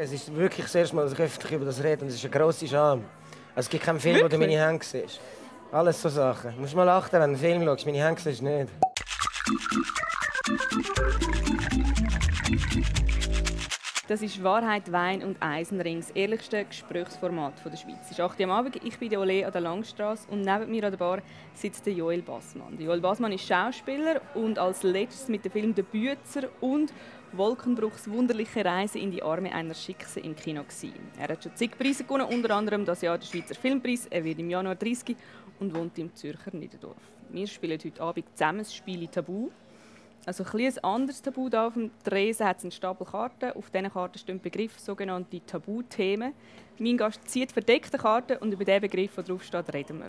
Es ist wirklich das erste Mal, dass ich öffentlich über das rede und es ist eine grosse Scham. Also, es gibt keinen Film, wo du meine Hände siehst. Alles so Sachen. Du musst mal achten, wenn du einen Film schaust. Meine Hände siehst du nicht. Das ist Wahrheit, Wein und Eisenring, das ehrlichste Gesprächsformat der Schweiz. Es ist 8 Uhr am Abend, ich bin der Ole an der Langstrasse und neben mir an der Bar sitzt der Joel Bassmann. Der Joel Bassmann ist Schauspieler und als letztes mit dem Film «Der Bützer» und Wolkenbruchs wunderliche Reise in die Arme einer Schickse im Kino gewesen. Er hat schon zig Preise gewonnen, unter anderem das Jahr der Schweizer Filmpreis. Er wird im Januar 30 und wohnt im Zürcher Niederdorf. Wir spielen heute Abend zusammen das Spiel Tabu. Also ein, ein anderes Tabu da auf dem Tresen hat einen Stapel Karten. Auf diesen Karten stehen Begriffe, sogenannte Tabuthemen. Mein Gast zieht verdeckte Karten und über den Begriff, der drauf steht, reden wir.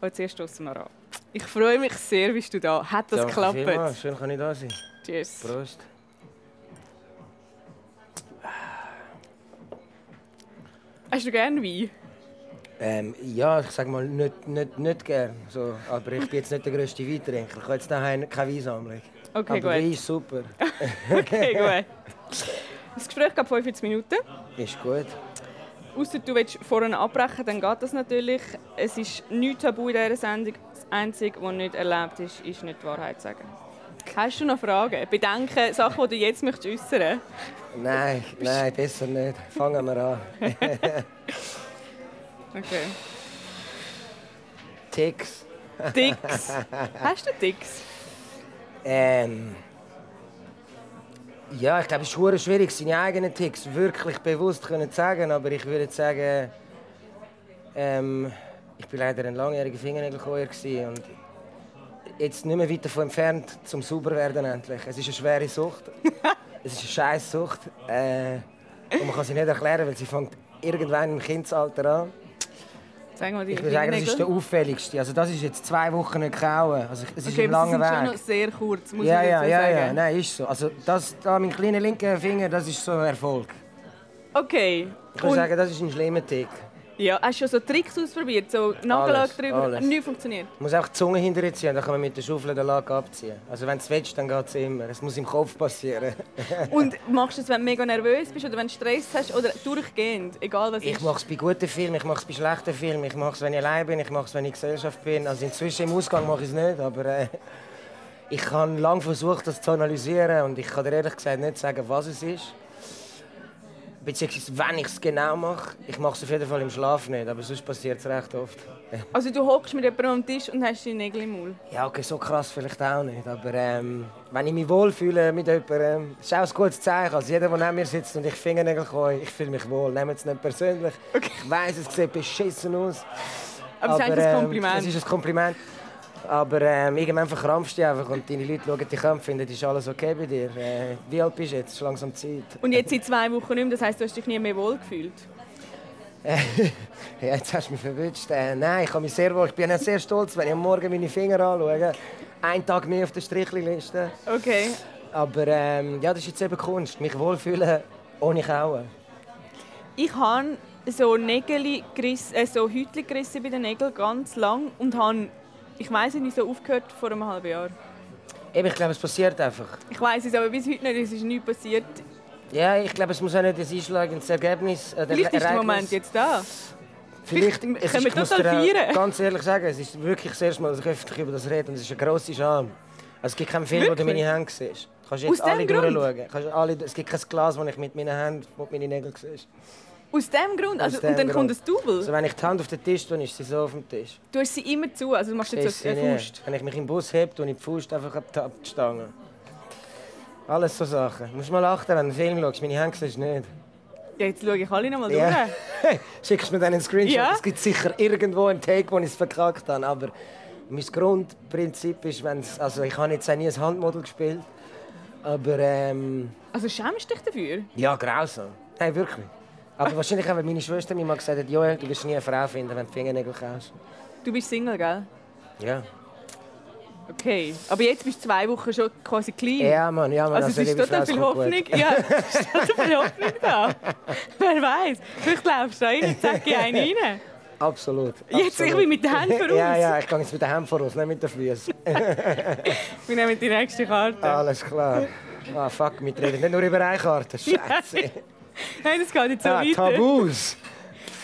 Aber zuerst stoßen wir an. Ich freue mich sehr, bist du da. Hat das geklappt? vielmals. Schön, kann ich da sein. Cheers. Prost. Hast du gerne Wein? Ähm, ja, ich sage mal, nicht, nicht, nicht gern. So, aber ich bin jetzt nicht der grösste Weintrinker. Ich habe jetzt daheim keine Weinsammlung. Okay, aber gut. Wein ist super. Okay, gut. Das Gespräch geht 45 Minuten. Ist gut. Außer du willst vorne abbrechen, dann geht das natürlich. Es ist nichts tabu in dieser Sendung. Das Einzige, was nicht erlaubt ist, ist nicht die Wahrheit zu sagen. Hast du noch Fragen? Bedenken, Sachen, die du jetzt möchtest äußern Nein, nein, besser nicht. Fangen wir an. Okay. Ticks. Dicks. Hast du Dicks? Ähm. Ja, ich glaube, es ist schwierig, seine eigenen Ticks wirklich bewusst zu sagen. Aber ich würde sagen, ähm, ich bin leider ein langjähriger Fingernägelkäuer und jetzt nicht mehr weit davon entfernt, zum sauber werden endlich. Es ist eine schwere Sucht. es ist eine scheiß Sucht. Äh, und man kann sie nicht erklären, weil sie fängt irgendwann im Kindesalter an. Sag mal die Ich würde sagen, das ist der auffälligste. Also das ist jetzt zwei Wochen nicht kauen. Also es ist Okay, ein langer sind schon Weg. noch sehr kurz, muss Ja, ich ja, ja, ja, sagen. nein, ist so. Also das, da, mein kleiner linker Finger, das ist so ein Erfolg. Okay. Ich würde sagen, das ist ein schlimmer Tick. Ja, hast du schon so Tricks ausprobiert? So Nagellack drüber? alles. Nichts funktioniert? Man muss auch die Zunge hinterher ziehen, dann kann man mit der Schaufel den Lack abziehen. Also wenn du es willst, dann geht es immer. Es muss im Kopf passieren. Und machst du es, wenn du mega nervös bist oder wenn du Stress hast oder durchgehend, egal was Ich mache es bei guten Filmen, ich mache es bei schlechten Filmen, ich mache es, wenn ich allein bin, ich mache es, wenn ich in Gesellschaft bin. Also inzwischen im Ausgang mache ich es nicht, aber äh, ich habe lange versucht, das zu analysieren und ich kann dir ehrlich gesagt nicht sagen, was es ist. Beziehungsweise, wenn ich es genau mache. Ich mache es auf jeden Fall im Schlaf nicht, aber sonst passiert es recht oft. Also du hockst mit jemandem am Tisch und hast deine Nägel im Maul. Ja, okay, so krass vielleicht auch nicht. Aber ähm, wenn ich mich wohlfühle mit jemandem, ist auch ein gutes Zeichen. Also jeder, der neben mir sitzt und ich Fingernägel kann, ich fühle mich wohl. Nehmt es nicht persönlich. Ich weiss, es sieht beschissen aus. Aber, es ist ein ähm, Kompliment. Es ist ein Kompliment. Aber ähm, irgendwann verkrampfst du dich einfach und deine Leute schauen dich an und finden, ist alles okay bei dir. Äh, wie alt bist du jetzt? Es ist langsam Zeit. Und jetzt seit zwei Wochen nicht mehr, das heisst, du hast dich nie mehr wohl gefühlt. Ja, jetzt hast du mich verwünscht. Äh, nein, ich habe mich sehr wohl. Ich bin auch sehr stolz, wenn ich am Morgen meine Finger anschaue. Ein Tag mehr auf der Strichliste. Okay. Aber ähm, ja, das ist jetzt eben Kunst. Mich wohlfühlen ohne Kauen. Ich habe so Nägel gerissen, äh, so Häutchen gerissen bei den Nägeln ganz lang und habe, ich weiß nicht, so aufgehört vor einem halben Jahr. Eben, ich glaube, es passiert einfach. Ich weiß es aber bis heute nicht, es ist nichts passiert. Ja, ich glaube, es muss auch nicht das einschlagendes Ergebnis. Äh, Vielleicht ist der Moment jetzt da. Vielleicht, Vielleicht es können wir total feiern. Ganz ehrlich sagen, es ist wirklich das erste Mal, dass ich öffentlich über das rede und es ist eine grosse Scham. Also, es gibt keinen Film, wo du Wirklich? meine Hände siehst. Du kannst Aus jetzt alle dem Grund? durchschauen. Kannst alle, es gibt kein Glas, wo ich mit meinen Händen wo meine Nägel siehst. Aus dem Grund? Also, dem und dann kommt Grund. ein Double? Also, wenn ich die Hand auf den Tisch tue, ist sie so auf dem Tisch. Du hast sie immer zu, also du machst jetzt so eine. Faust. Wenn ich mich im Bus heb, tue ich die Faust einfach ab die, Stange. Alles so Sachen. Du musst mal achten, wenn du einen Film schaust. Meine Hände siehst du nicht. Ja, jetzt schaue ich alle noch mal Ja. durch. Schickst mir dann einen Screenshot. Ja. Es gibt sicher irgendwo einen Take, wo ich es verkackt habe. Aber mein Grundprinzip ist, wenn's, also ich habe jetzt auch nie ein Handmodel gespielt. Aber ähm, Also schämst du dich dafür? ja, grausam. Nein, wirklich. Aber wahrscheinlich auch, weil meine Schwester mir mal gesagt hat, Joel, du wirst nie eine Frau finden, wenn du Fingernägel kaufst. Du bist Single, gell? Ja. Okay. Aber jetzt bist du zwei Wochen schon quasi clean. Ja, Mann, ja, Mann. Also es ist total viel gut. Hoffnung. Ja, es ist total viel Hoffnung da. Wer weiß? Vielleicht laufst du rein und zack, ich einen rein. Absolut. Jetzt, ich absolut. bin mit den Händen voraus. Ja, ja, ich gehe jetzt mit den Händen voraus, nicht mit den Füßen. Wir nehmen die nächste Karte. Alles klar. Ah, fuck, wir reden nicht nur über eine Karte. Scheiße. Nein, das geht jetzt so Ah, weiter. Tabus.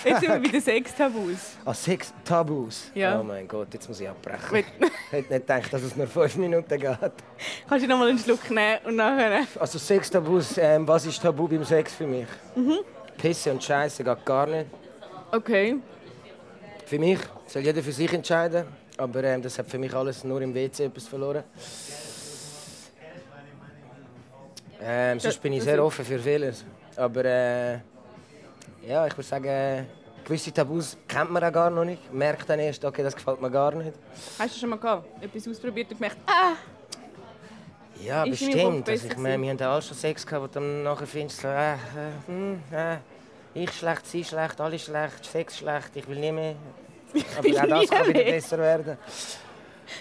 Jetzt sind wir bei den Sex-Tabus. Ah, sechs Tabus. Ja. Oh mein Gott, jetzt muss ich abbrechen. Ich hätte nicht gedacht, dass es nur fünf Minuten geht. Kannst du noch mal einen Schluck nehmen und nachher... Also sechs Tabus. Ähm, was ist Tabu beim Sex für mich? Mhm. Pisse und Scheiße geht gar nicht. Okay. Für mich soll jeder für sich entscheiden. Aber ähm, das hat für mich alles nur im WC etwas verloren. Ähm, sonst bin ich sehr offen für vieles. Aber äh, ja, ich würde sagen, gewisse Tabus kennt man auch gar noch nicht. Merkt dann erst, okay, das gefällt mir gar nicht. Hast du schon mal gehabt? etwas ausprobiert und gemerkt, ah, Ja, Ist bestimmt. Also, ich meine, wir haben alle schon Sex gehabt, wo du dann nachher findest, so, äh, äh, hm, äh, ich schlecht, sie schlecht, alle schlecht, Sex schlecht, ich will nie mehr. Aber auch das kann wieder besser werden.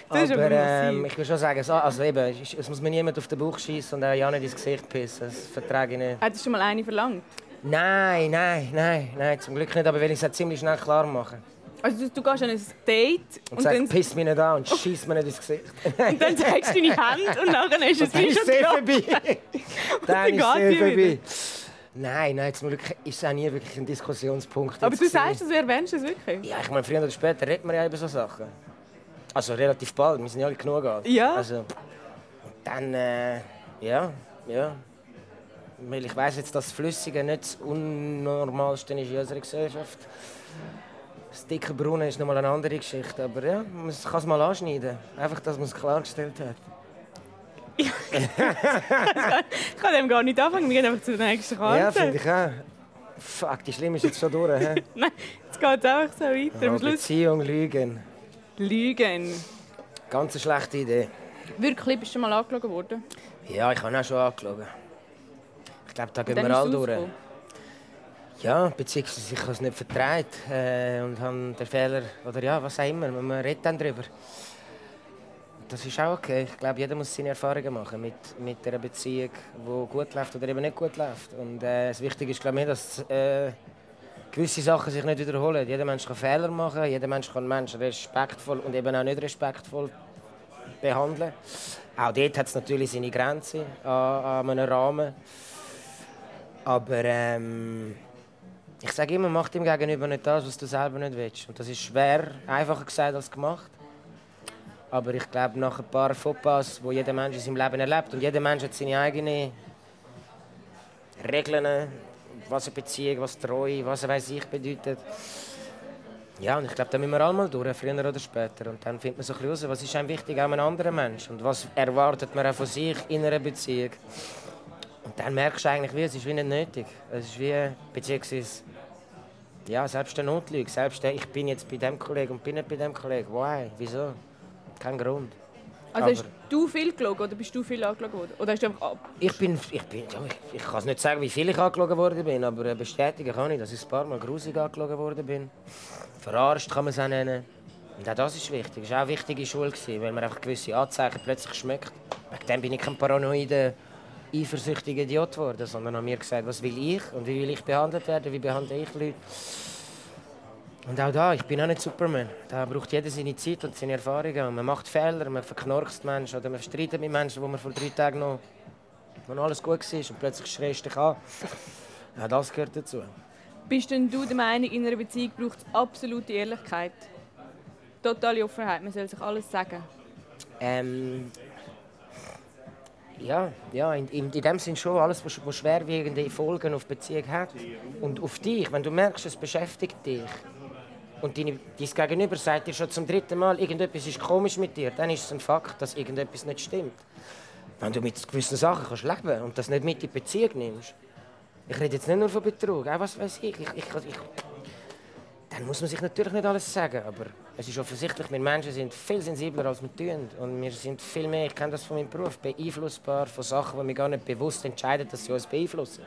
Das aber ähm, ich will schon sagen, so, also eben, es muss mir niemand auf den Bauch schießen und auch ja nicht ins Gesicht pissen. Das vertrage ich nicht. hat schon mal eine verlangt? Nein, nein, nein, nein, zum Glück nicht, aber will ich es auch ziemlich schnell klar machen. Also du, du gehst an ein Date Und, und, sag, dann, piss mich nicht an und schieß mir nicht ins Gesicht. und dann zeigst du deine Hand und nachher ist es Dann wie ist schon es sehr vorbei. Dann dann ist es sehr vorbei. Nein, nein, zum Glück ist es auch nie wirklich ein Diskussionspunkt. Aber du gewesen. sagst, du erwähnst es wirklich? Ja, ich meine, früher oder später redet man ja über so Sachen. Also relativ bald, wir sind ja alle genug alt. Ja. Also, und dann, äh, ja, ja. Weil ich weiss jetzt, dass das Flüssige nicht das Unnormalste ist in unserer Gesellschaft. Das dicke Brunnen ist nochmal eine andere Geschichte. Aber ja, man kann es mal anschneiden. Einfach, dass man es klargestellt hat. Ich kann dem gar nicht anfangen, wir gehen einfach zur nächsten Karte. Ja, finde ich auch. Fuck, die Schlimm ist jetzt schon durch. Nein, jetzt geht es einfach so weiter. Ja, Beziehung, Lügen. Lügen. Ganz eine schlechte Idee. Wirklich, bist du mal angeschaut worden? Ja, ich habe auch schon angeschaut. Ich glaube, da gehen wir alle durch. Ja, beziehungsweise ich habe es nicht vertraut äh, und habe den Fehler, oder ja, was auch immer, man redet dann darüber. Das ist auch okay. Ich glaube, jeder muss seine Erfahrungen machen mit, mit einer Beziehung, die gut läuft oder eben nicht gut läuft. Und äh, das Wichtige ist, glaube ich, dass äh, gewisse Sachen sich nicht wiederholen. Jeder Mensch kann Fehler machen, jeder Mensch kann Menschen respektvoll und eben auch nicht respektvoll behandeln. Auch dort hat es natürlich seine Grenzen an, an einem Rahmen. Aber ähm, ich sage immer, mach dem Gegenüber nicht das, was du selber nicht willst. Und das ist schwer, einfacher gesagt als gemacht. Aber ich glaube, nach ein paar Fauxpas, die jeder Mensch in seinem Leben erlebt, und jeder Mensch hat seine eigenen Regeln, was eine Beziehung, was Treue, was weiß ich bedeutet. Ja, und ich glaube, da müssen wir alle mal durch, früher oder später. Und dann findet man so ein bisschen raus, was ist einem wichtig an einem anderen Menschen und was erwartet man auch von sich in einer Beziehung. Und dann merkst du eigentlich, wie, es ist wie nicht nötig. Es ist wie, beziehungsweise, ja, selbst der Notlüge, selbst der, ich bin jetzt bei dem Kollegen und bin nicht bei dem Kollegen. Why? Wieso? Kein Grund. Also hast du viel gelogen oder bist du viel angeschaut worden? Oder hast du einfach ab... Ich bin, ich bin, ja, ich, ich kann es nicht sagen, wie viel ich angeschaut worden bin, aber äh, bestätigen kann ich, dass ich ein paar Mal grusig angeschaut worden bin. Verarscht kann man es auch nennen. Und auch das ist wichtig. Das war auch eine wichtige Schule, weil man einfach gewisse Anzeichen plötzlich schmeckt. Wegen dem bin ich kein paranoider, eifersüchtiger Idiot geworden, sondern habe mir gesagt, was will ich und wie will ich behandelt werden, wie behandle ich Leute. Und auch da, ich bin auch nicht Superman. Da braucht jeder seine Zeit und seine Erfahrungen. Und man macht Fehler, man verknorkst Menschen oder man streitet mit Menschen, wo man vor drei Tagen noch, wo noch alles gut war und plötzlich schreist du dich an. Ja, das gehört dazu. Bist denn du der Meinung, in einer Beziehung braucht es absolute Ehrlichkeit? Totale Offenheit, man soll sich alles sagen. Ähm, ja, ja in, in, in dem Sinn schon alles, was, was schwerwiegende Folgen auf Beziehung hat. Und auf dich, wenn du merkst, es beschäftigt dich und deine, dein Gegenüber sagt dir schon zum dritten Mal, irgendetwas ist komisch mit dir, dann ist es ein Fakt, dass irgendetwas nicht stimmt. Wenn du mit gewissen Sachen kannst leben und das nicht mit in die Beziehung nimmst. Ich rede jetzt nicht nur von Betrug, auch was weiß ich. Ich, ich, ich. Dann muss man sich natürlich nicht alles sagen, aber es ist offensichtlich, wir Menschen sind viel sensibler als wir tun. Und wir sind viel mehr, ich kenne das von meinem Beruf, beeinflussbar von Sachen, die wir gar nicht bewusst entscheiden, dass sie uns beeinflussen.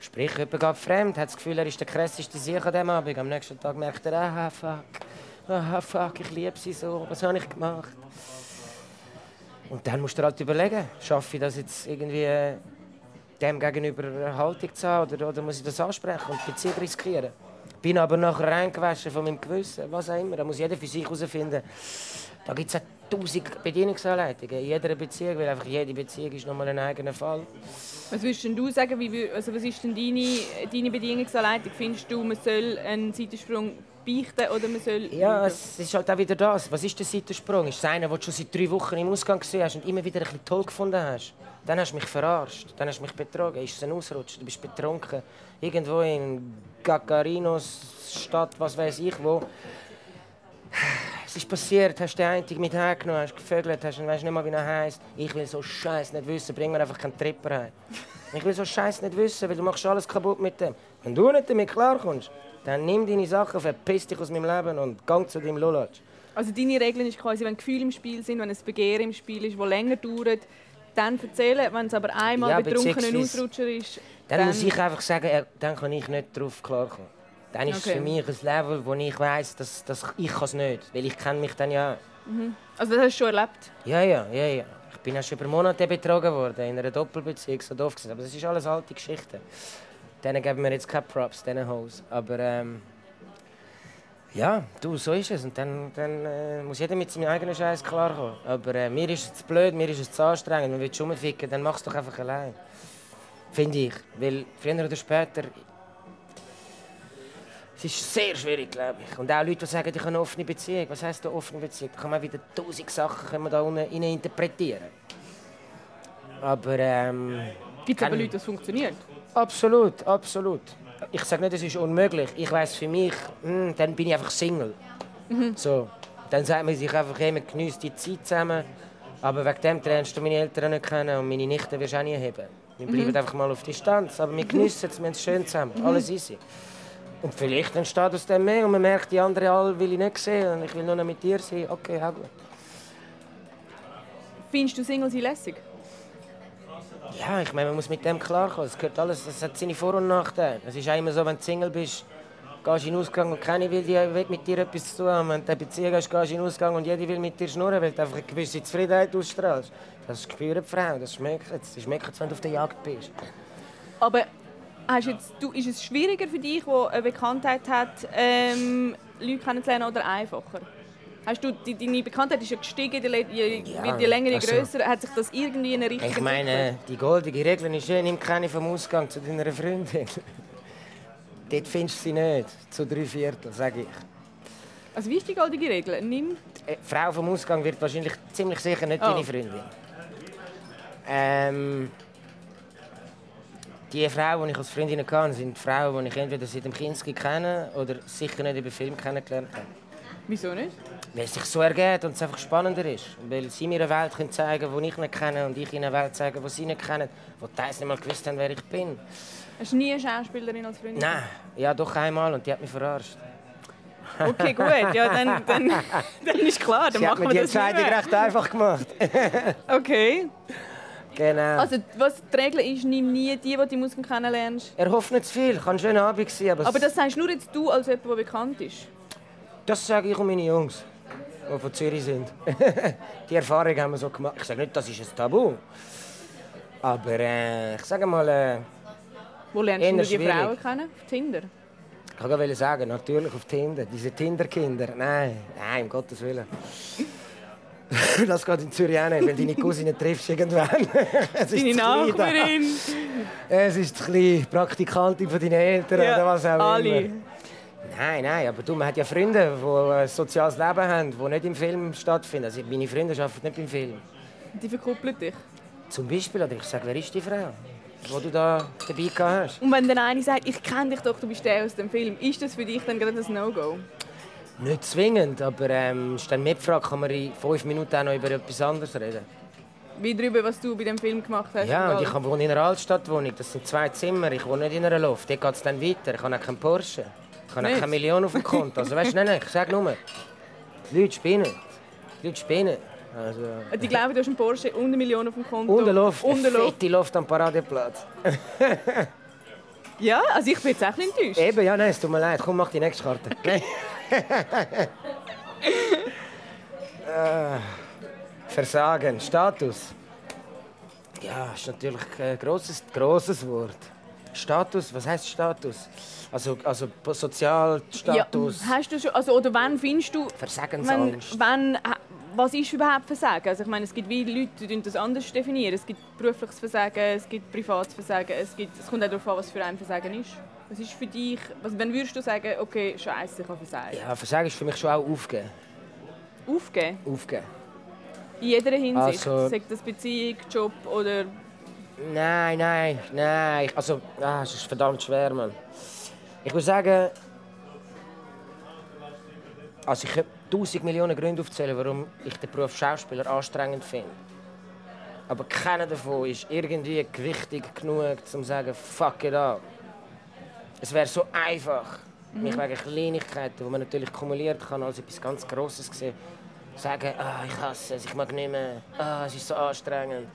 Sprich, jemand geht fremd, hat das Gefühl, er ist der krasseste Sieg an diesem Abend. Am nächsten Tag merkt er, ah fuck, ah fuck, ich liebe sie so, was habe ich gemacht? Und dann musst du halt überlegen, schaffe ich das jetzt irgendwie äh, dem gegenüber eine Haltung zu haben oder, oder muss ich das ansprechen und die Beziehung riskieren? Bin aber nachher reingewaschen von meinem Gewissen, was auch immer. Da muss jeder für sich herausfinden. Da gibt es tausend Bedienungsanleitungen in jeder Beziehung, weil einfach jede Beziehung ist nochmal ein eigener Fall. Was würdest denn du sagen, wie, also was ist denn deine, deine Bedienungsanleitung? Findest du, man soll einen Seitensprung beichten oder man soll... Ja, es ist halt auch wieder das. Was ist der Seitensprung? Ist es einer, den du schon seit drei Wochen im Ausgang gesehen hast und immer wieder ein bisschen toll gefunden hast? Dann hast du mich verarscht, dann hast du mich betrogen. Ist es ein Ausrutsch? Du bist betrunken. Irgendwo in Gagarinos Stadt, was weiß ich wo. Es ist passiert, hast den einen mit hergenommen, hast gevögelt, hast, weißt nicht mal, wie er heisst. Ich will so Scheiß nicht wissen, bring mir einfach keinen Tripper heim. Ich will so Scheiß nicht wissen, weil du machst alles kaputt mit dem. Wenn du nicht damit klarkommst, dann nimm deine Sachen, verpiss dich aus meinem Leben und gang zu deinem Lulatsch. Also deine Regeln ist quasi, wenn Gefühle im Spiel sind, wenn ein Begehren im Spiel ist, das länger dauert, dann erzählen. Wenn es aber einmal Ja, betrunken ein Ausrutscher ist, Dann, muss ich einfach sagen, äh, dann kann ich nicht darauf klarkommen. Dann ist Okay. es für mich ein Level, wo ich weiss, dass, dass ich es nicht kann. Weil ich kenne mich dann ja. Also das hast du schon erlebt? Ja, ja, ja, ja. Ich bin ja schon über Monate betrogen worden, in einer Doppelbeziehung, so doof gesagt. Aber das ist alles alte Geschichten. Denen geben wir jetzt keine Props, diesen Hoes. Aber ähm, ja, du, so ist es. Und dann, dann äh, muss jeder mit seinem eigenen Scheiß klarkommen. Aber äh, mir ist es zu blöd, mir ist es zu anstrengend. Man will schon rumficken, dann mach es doch einfach allein. Finde ich. Weil früher oder später. Es ist sehr schwierig, glaube ich. Und auch Leute, die sagen, ich habe eine offene Beziehung. Was heisst eine offene Beziehung? Da kann man wieder tausend Sachen können wir da unten interpretieren. Aber ähm, Gibt es aber Leute, das funktioniert? absolut, absolut. Ich sage nicht, es ist unmöglich. Ich weiß für mich, hm, dann bin ich einfach Single. So. Dann sagt man sich einfach, hey, man genießt die Zeit zusammen. Aber wegen dem lernst du meine Eltern nicht kennen und meine Nichten wirst du auch nie haben. Wir bleiben einfach mal auf Distanz. Aber wir geniessen es, wir haben es schön zusammen. Alles easy. Und vielleicht entsteht aus dem mehr und man merkt, die anderen alle will ich nicht sehen und ich will nur noch mit dir sein. Okay, auch gut. Findest du Single sein lässig? Ja, ich meine, man muss mit dem klarkommen. Es gehört alles, das hat seine Vor- und Nachteile. Es ist auch immer so, wenn du Single bist, gehst du in den Ausgang und keiner will, will mit dir etwas zu tun haben. Wenn du eine Beziehung hast, gehst du in den Ausgang und jeder will mit dir schnurren, weil du einfach eine gewisse Zufriedenheit ausstrahlst. Das spüren die Frauen, das schmeckt es. Das schmeckt wenn du auf der Jagd bist. Aber hast jetzt, du, ist es schwieriger für dich, der eine Bekanntheit hat, ähm, Leute kennenzulernen oder einfacher? Hast du, die, deine Bekanntheit ist ja gestiegen, je, je, Ja, wird je länger, je also- grösser. Hat sich das irgendwie in eine Richtung Ich meine, die goldige Regel ist ja, nimm keine vom Ausgang zu deiner Freundin. Dort findest du sie nicht, zu drei Viertel, sage ich. Also wie ist die goldige Regel? Nimm Eine Frau vom Ausgang wird wahrscheinlich ziemlich sicher nicht Oh. deine Freundin. Ähm, die Frauen, die ich als Freundinnen kann, sind Frauen, die ich entweder seit dem Kinski kenne oder sicher nicht über Film kennengelernt habe. Wieso nicht? Weil es sich so ergeht und es einfach spannender ist. Weil sie mir eine Welt können zeigen können, die ich nicht kenne und ich ihnen eine Welt zeigen, die sie nicht kennen, wo die teils nicht mal gewusst haben, wer ich bin. Hast du nie eine Schauspielerin als Freundin? Nein, ja doch einmal und die hat mich verarscht. Okay, gut. Ja, dann, dann, dann ist klar, dann Sie hat machen mir wir die das nicht Entscheidung mehr. recht einfach gemacht. Okay. Genau. Also was die Regel ist, nimm nie die, die du im Ausgang kennenlernst. er hofft nicht zu viel, kann ein schöner Abend sein, aber, Aber das sagst nur jetzt du als jemand, der bekannt ist. Das sage ich und meine Jungs, die von Zürich sind. die Erfahrung haben wir so gemacht. Ich sage nicht, das ist ein Tabu. Aber äh, ich sage mal, äh, Wo lernst du die. Frauen kennen? Auf Tinder? ich kann gerade sagen, natürlich auf Tinder. Diese Tinder-Kinder. Nein, nein, um Gottes Willen. das geht in Zürich auch nicht, weil deine Cousine triffst irgendwann. es ist Deine. Nachbarin? Es ist klein. Praktikantin von deinen Eltern Ja, oder was auch alle. immer. Nein, nein, aber du, man hat ja Freunde, die ein soziales Leben haben, die nicht im Film stattfinden. Also meine Freunde arbeiten nicht im Film. Die verkuppeln dich. Zum Beispiel, oder ich sage, wer ist die Frau, die du da dabei gehabt hast? Und wenn der eine sagt, ich kenne dich doch, du bist der aus dem Film, ist das für dich dann gerade ein No-Go? Nicht zwingend, aber ähm, ist dann mitgefragt, kann man in fünf Minuten auch noch über etwas anderes reden. Wie darüber, was du bei dem Film gemacht hast? Ja, und ich wohne in einer Altstadtwohnung, das sind zwei Zimmer, ich wohne nicht in einer Loft. Dort geht es dann weiter, ich habe auch keinen Porsche. Ich habe auch keine Million auf dem Konto. Also weißt du, nein, nein, ich sage nur, die Leute spinnen. Die Leute spinnen. Also, Die glauben, du hast einen Porsche und eine Million auf dem Konto. und eine Luft, Und eine eine Luft. fette Luft am Paradeplatz. Ja, also ich bin jetzt auch enttäuscht. Eben, ja, nein, es tut mir leid. Komm, mach die nächste Karte. Äh, Versagen, Status. Ja, ist natürlich ein grosses, grosses Wort. Status, was heißt Status? Also, also Sozialstatus, Ja, hast du schon, also, oder wann findest du, wenn, Versagensangst. wenn, äh, was ist überhaupt Versagen? Also ich meine, es gibt wie Leute, die das anders definieren. Es gibt berufliches Versagen, es gibt privates Versagen, es, gibt, es kommt auch darauf an, was für ein Versagen ist. Was ist für dich, was, wenn würdest du sagen, okay, scheiße, ich habe Versagen? Ja, Versagen ist für mich schon auch aufgeben. Aufgeben? Aufgeben. In jeder Hinsicht? Also- Sagt das Beziehung, Job oder... Nein, nein, nein. Also, ah, es ist verdammt schwer, Mann. Ich würde sagen, also ich könnte tausend Millionen Gründe aufzählen, warum ich den Beruf Schauspieler anstrengend finde. Aber keiner davon ist irgendwie gewichtig genug, um zu sagen, fuck it up. Es wäre so einfach, mich wegen Kleinigkeiten, die man natürlich kumuliert kann, als etwas ganz Grosses sehen, sagen, ah, ich hasse es, ich mag nicht mehr, ah, es ist so anstrengend.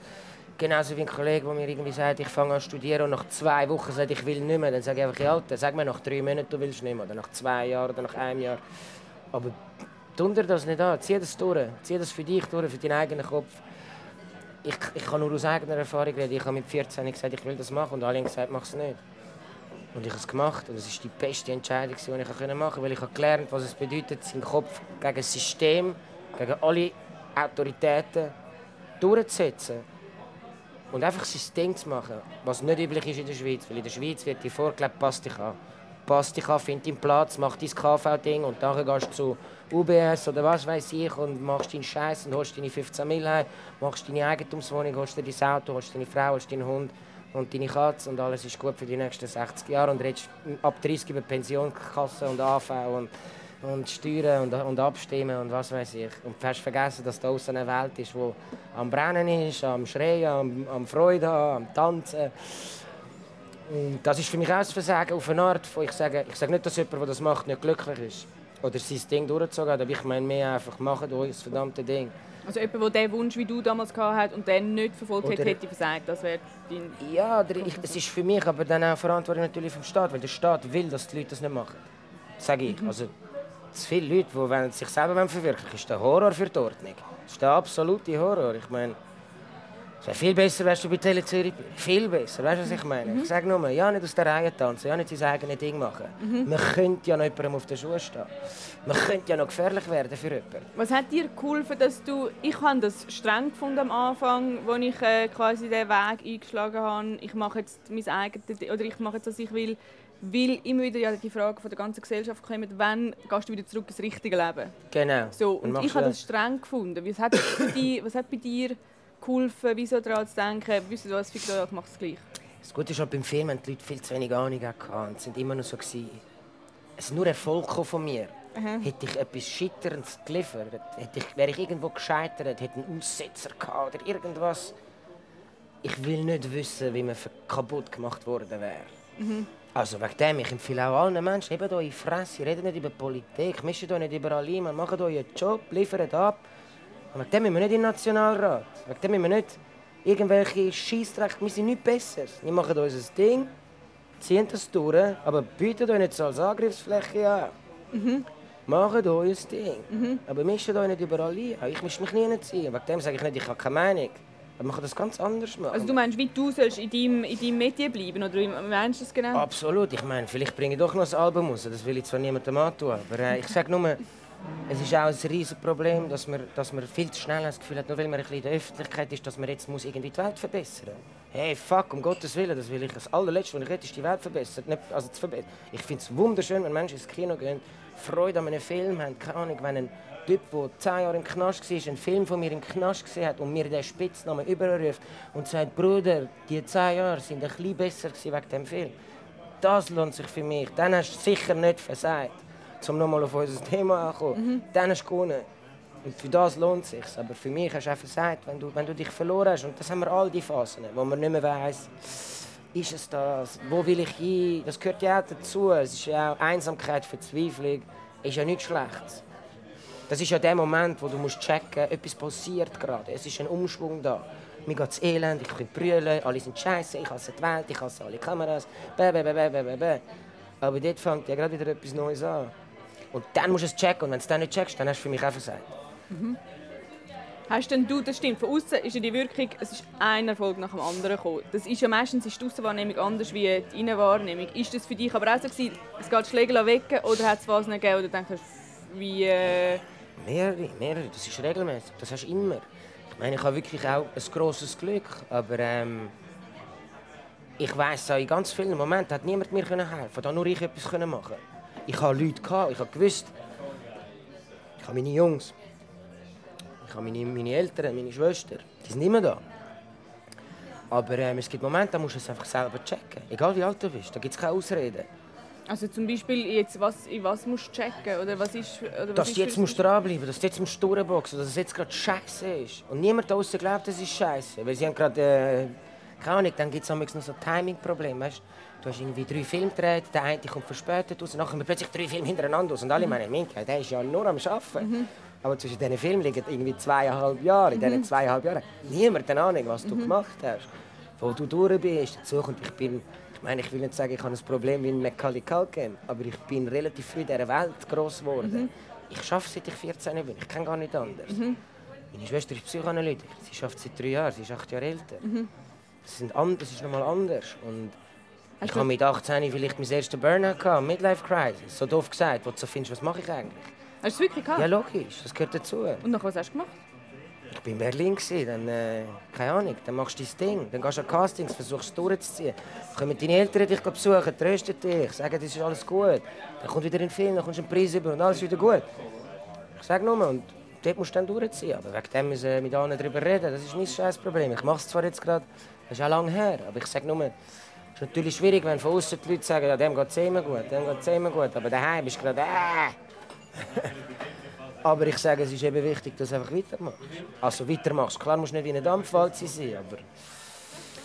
Genauso wie ein Kollege, der mir irgendwie sagt, ich fange an zu studieren und nach zwei Wochen sagt, ich will nicht mehr. Dann sage ich einfach, ja, Alter, sag mir nach drei Monaten, du willst nicht mehr. Oder nach zwei Jahren oder nach einem Jahr. Aber tu dir das nicht an. Zieh das durch. Zieh das für dich durch, für deinen eigenen Kopf. Ich, ich kann nur aus eigener Erfahrung reden. Ich habe mit 14 gesagt, ich will das machen. Und alle haben gesagt, mach es nicht. Und ich habe es gemacht. Und es ist die beste Entscheidung, die ich machen konnte. Weil ich habe gelernt, was es bedeutet, seinen Kopf gegen das System, gegen alle Autoritäten durchzusetzen. Und einfach sein Ding zu machen, was nicht üblich ist in der Schweiz. Weil in der Schweiz wird dir vorgelebt, passt dich an. Passt dich an, find deinen Platz, mach dein KV-Ding und dann gehst du zu UBS oder was weiß ich und machst deinen Scheiß und holst deine 15 Mil heim, machst deine Eigentumswohnung, holst dir dein Auto, holst deine Frau, holst deinen Hund und deine Katze und alles ist gut für die nächsten 60 Jahre und redest ab 30 über Pensionskasse und AV und, und Steuern und, und Abstimmen und was weiß ich. Und du hast vergessen, dass da außen eine Welt ist, die am Brennen ist, am Schreien, am, am Freude haben, am Tanzen. Und das ist für mich auch ein Versagen auf eine Art, wo ich sage, ich sage nicht, dass jemand, der das macht, nicht glücklich ist. Oder sein Ding durchzogen hat, aber ich meine mehr einfach, machen euch das verdammte Ding. Also jemand, der den Wunsch, wie du damals gehabt hast und den nicht verfolgt hätte, Oder- hätte versagt. Das wäre dein... Ja, ich, es ist für mich aber dann auch Verantwortung natürlich vom Staat, weil der Staat will, dass die Leute das nicht machen. Sage ich. Also, zu viele Leute, die wollen sich selber verwirklichen ist der Horror für die Ordnung. Das ist der absolute Horror. Ich meine, es wäre viel besser, wärst du bei Tele Zürich. Viel besser, weißt du, was ich meine? Ich sage nur, ja, nicht aus der Reihe tanzen, ja, nicht sein eigenes Ding machen. Man könnte ja noch jemandem auf den Schuhen stehen. Man könnte ja noch gefährlich werden für jemanden. Was hat dir geholfen, dass du... Ich habe das streng gefunden am Anfang, als ich äh, quasi den Weg eingeschlagen habe. Ich mache jetzt mein eigenes... Oder ich mache jetzt, was ich will. Weil immer wieder ja die Frage von der ganzen Gesellschaft kommt, wann gehst du wieder zurück ins richtige Leben? Genau. So, und ich habe das streng gefunden. Was hat, für dich, was hat bei dir geholfen, wieso daran zu denken, wisst ihr was, ich mache es gleich? Das Gute ist, auch beim Film haben die Leute viel zu wenig Ahnung gehabt und sind immer noch so gewesen. Es ist nur Erfolg von mir. Hätte ich etwas Scheiterndes geliefert, hätte ich, wäre ich irgendwo gescheitert, hätte einen Aussetzer gehabt oder irgendwas. Ich will nicht wissen, wie man kaputt gemacht worden wäre. Also wegen dem, ich empfehle auch allen Menschen, hebt eure Fresse, redet nicht über Politik, mischt euch nicht überall ein, macht euren Job, liefert ab. Und wegen dem müssen wir nicht in den Nationalrat. Wegen dem müssen wir nicht irgendwelche Scheissdreck, wir sind nicht besser. Wir machen unser Ding, ziehen das durch, aber bietet euch nicht so als Angriffsfläche an. Macht euer Ding. Aber mischt euch nicht überall ein. Auch Ich mische mich nie ein. Wegen dem sage ich nicht, ich habe keine Meinung. Aber man kann das ganz anders machen. Also du meinst, wie du sollst in deinem, in deinem Metier bleiben, oder wie meinst du das genau? Absolut. Ich meine, vielleicht bringe ich doch noch ein Album raus. Das will ich zwar niemandem antun, aber äh, ich sage nur, es ist auch ein riesiges Problem, dass man, dass man viel zu schnell das Gefühl hat, nur weil man ein bisschen in der Öffentlichkeit ist, dass man jetzt muss irgendwie die Welt verbessern Hey, fuck, um Gottes Willen, das will ich. Das allerletzte, was ich will, ist die Welt verbessern. Nicht, also zu verbessern. Ich finde es wunderschön, wenn Menschen ins Kino gehen, Freude an einem Film haben. Keine Ahnung, wenn ein Typ, der zehn Jahre im Knast war, einen Film von mir im Knast gesehen hat und mir den Spitznamen überruft und sagt, Bruder, die zehn Jahre sind ein bisschen besser wegen dem Film. Das lohnt sich für mich. Dann hast du sicher nicht versagt, um nochmal auf unser Thema anzukommen. Dann hast du gewonnen. Und für das lohnt es sich. Aber für mich hast du auch versagt, wenn du, wenn du dich verloren hast. Und das haben wir all die Phasen, wo man nicht mehr weiss, ist es das? Wo will ich hin? Das gehört ja auch dazu. Es ist ja auch Einsamkeit, Verzweiflung. Ist ja nichts Schlechtes. Das ist ja der Moment, wo du musst checken, etwas passiert gerade. Es ist ein Umschwung da. Mir geht es elend, ich kann brüllen, alle sind scheiße, ich hasse die Welt, ich hasse alle Kameras. Bäh, bäh, bäh, bäh, bäh, bäh. Aber dort fängt ja gerade wieder etwas Neues an. Und dann musst du es checken. Und wenn du es dann nicht checkst, dann hast du für mich auch versagt. Hast denn du, das stimmt, von außen ist ja die Wirkung, es ist ein Erfolg nach dem anderen gekommen. Das ist ja meistens ist die Aussenwahrnehmung anders wie die Innenwahrnehmung. Ist das für dich aber auch so gewesen, es geht Schläge weg oder hat es was gegeben, oder denkst du, wie, äh, Mehrere, mehrere. Das ist regelmäßig. Das hast du immer. Ich meine, ich habe wirklich auch ein grosses Glück. Aber ähm, ich weiss auch, in ganz vielen Momenten hat niemand mir helfen können. Da nur ich etwas machen Ich habe Leute, gehabt, ich habe gewusst. Ich habe meine Jungs. Ich habe meine, meine Eltern, meine Schwester. Die sind immer da. Aber ähm, es gibt Momente, da musst du es einfach selber checken. Egal wie alt du bist, da gibt es keine Ausreden. Also zum Beispiel, jetzt, was, in was musst du checken? Oder was ist, oder was dass ist du jetzt musst dranbleiben dass du jetzt musst durchboxen dass es jetzt gerade scheiße ist. Und niemand da glaubt, das ist scheiße. Weil sie haben gerade, äh, keine Ahnung, dann gibt es noch so Timing-Probleme. Du hast irgendwie drei Filme gedreht, der eine kommt verspätet raus, nachher plötzlich drei Filme hintereinander aus. Und alle mhm. meinen, Minka, der ist ja nur am Arbeiten. Mhm. Aber zwischen diesen Filmen liegen irgendwie zweieinhalb Jahre. In diesen mhm. zweieinhalb Jahren niemand eine Ahnung, was du mhm. gemacht hast. Wo du durch bist. Dazu kommt, ich bin ich meine, ich will nicht sagen, ich habe ein Problem wie ein Macaulay Culkin, aber ich bin relativ früh in dieser Welt groß geworden. Mhm. Ich arbeite seit ich 14 bin. Ich kenne gar nicht anders. Mhm. Meine Schwester ist Psychoanalytikerin. Sie arbeitet seit drei Jahren. Sie ist acht Jahre älter. Mhm. Das, sind an, das ist nochmal anders. Und ich habe mit 18 vielleicht mein erstes Burnout gehabt, Midlife Crisis. So doof gesagt, wo du so findest, was mache ich eigentlich? Hast du es wirklich gehabt? Ja, logisch. Das gehört dazu. Und nach was hast du gemacht? Ich war in Berlin, dann, äh, keine Ahnung, dann machst du dein Ding. Dann gehst du an Castings, versuchst es durchzuziehen. Dann kommen deine Eltern dich besuchen, trösten dich, sagen, das ist alles gut. Dann kommt wieder ein Film, dann kommst du einen Preis über und alles wieder gut. Ich sage nur, und dort musst du dann durchziehen. Aber wegen dem müssen wir mit anderen darüber reden. Das ist mein scheiß Problem. Ich mache es zwar jetzt gerade, das ist auch lange her, aber ich sage nur, ist natürlich schwierig, wenn von außen die Leute sagen, ja, dem geht es immer gut, dem geht es immer gut. Aber daheim bist du gerade, äh. Aber ich sage, es ist eben wichtig, dass du einfach weitermachst. Also weitermachst. Klar musst du nicht wie ein Dampfwalze sein, aber...